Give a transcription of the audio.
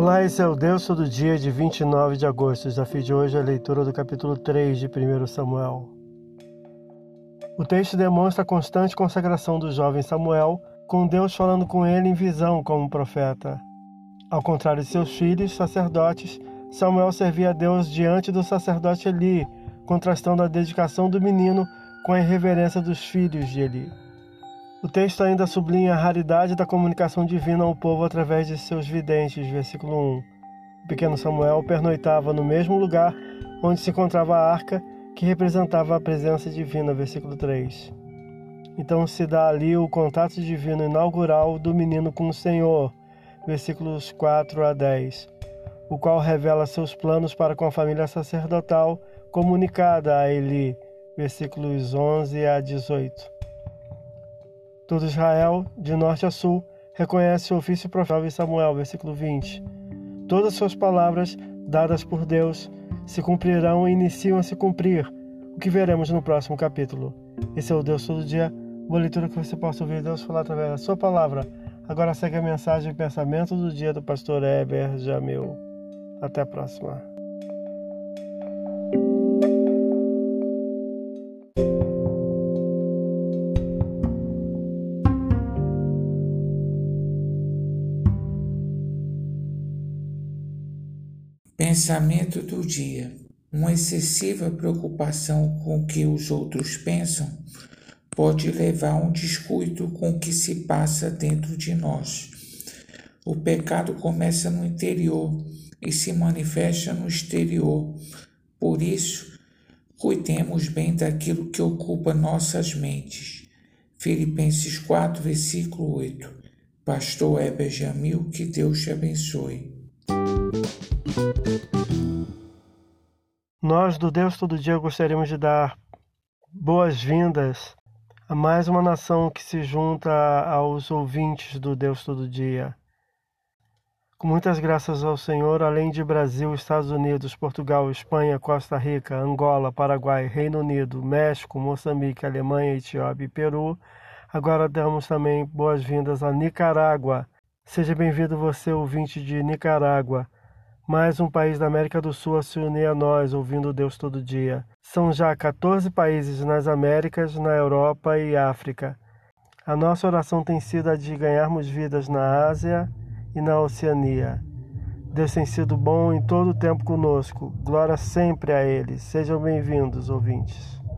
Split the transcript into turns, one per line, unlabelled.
Olá, esse é o Deus Todo Dia de 29 de agosto. O desafio de hoje é a leitura do capítulo 3 de 1 Samuel. O texto demonstra a constante consagração do jovem Samuel, com Deus falando com ele em visão como profeta. Ao contrário de seus filhos, sacerdotes, Samuel servia a Deus diante do sacerdote Eli, contrastando a dedicação do menino com a irreverência dos filhos de Eli. O texto ainda sublinha a raridade da comunicação divina ao povo através de seus videntes, versículo 1. O pequeno Samuel pernoitava no mesmo lugar onde se encontrava a arca, que representava a presença divina, versículo 3. Então se dá ali o contato divino inaugural do menino com o Senhor, versículos 4 a 10, o qual revela seus planos para com a família sacerdotal comunicada a Eli, versículos 11 a 18. Todo Israel, de norte a sul, reconhece o ofício profético de Samuel, versículo 20. Todas suas palavras, dadas por Deus, se cumprirão e iniciam a se cumprir, o que veremos no próximo capítulo. Esse é o Deus Todo Dia, boa leitura que você possa ouvir Deus falar através da sua palavra. Agora segue a mensagem e pensamento do dia do pastor Heber Jamil. Até a próxima.
Pensamento do dia. Uma excessiva preocupação com o que os outros pensam pode levar a um descuido com o que se passa dentro de nós. O pecado começa no interior e se manifesta no exterior. Por isso, cuidemos bem daquilo que ocupa nossas mentes. Filipenses 4, versículo 8. Pastor Heber Jamil, que Deus te abençoe.
Nós do Deus Todo Dia gostaríamos de dar boas-vindas a mais uma nação que se junta aos ouvintes do Deus Todo Dia. Com muitas graças ao Senhor, além de Brasil, Estados Unidos, Portugal, Espanha, Costa Rica, Angola, Paraguai, Reino Unido, México, Moçambique, Alemanha, Etiópia e Peru, agora damos também boas-vindas a Nicarágua. Seja bem-vindo você, ouvinte de Nicarágua mais um país da América do Sul a se unir a nós, ouvindo Deus todo dia. São já 14 países nas Américas, na Europa e África. A nossa oração tem sido a de ganharmos vidas na Ásia e na Oceania. Deus tem sido bom em todo o tempo conosco. Glória sempre a Ele. Sejam bem-vindos, ouvintes.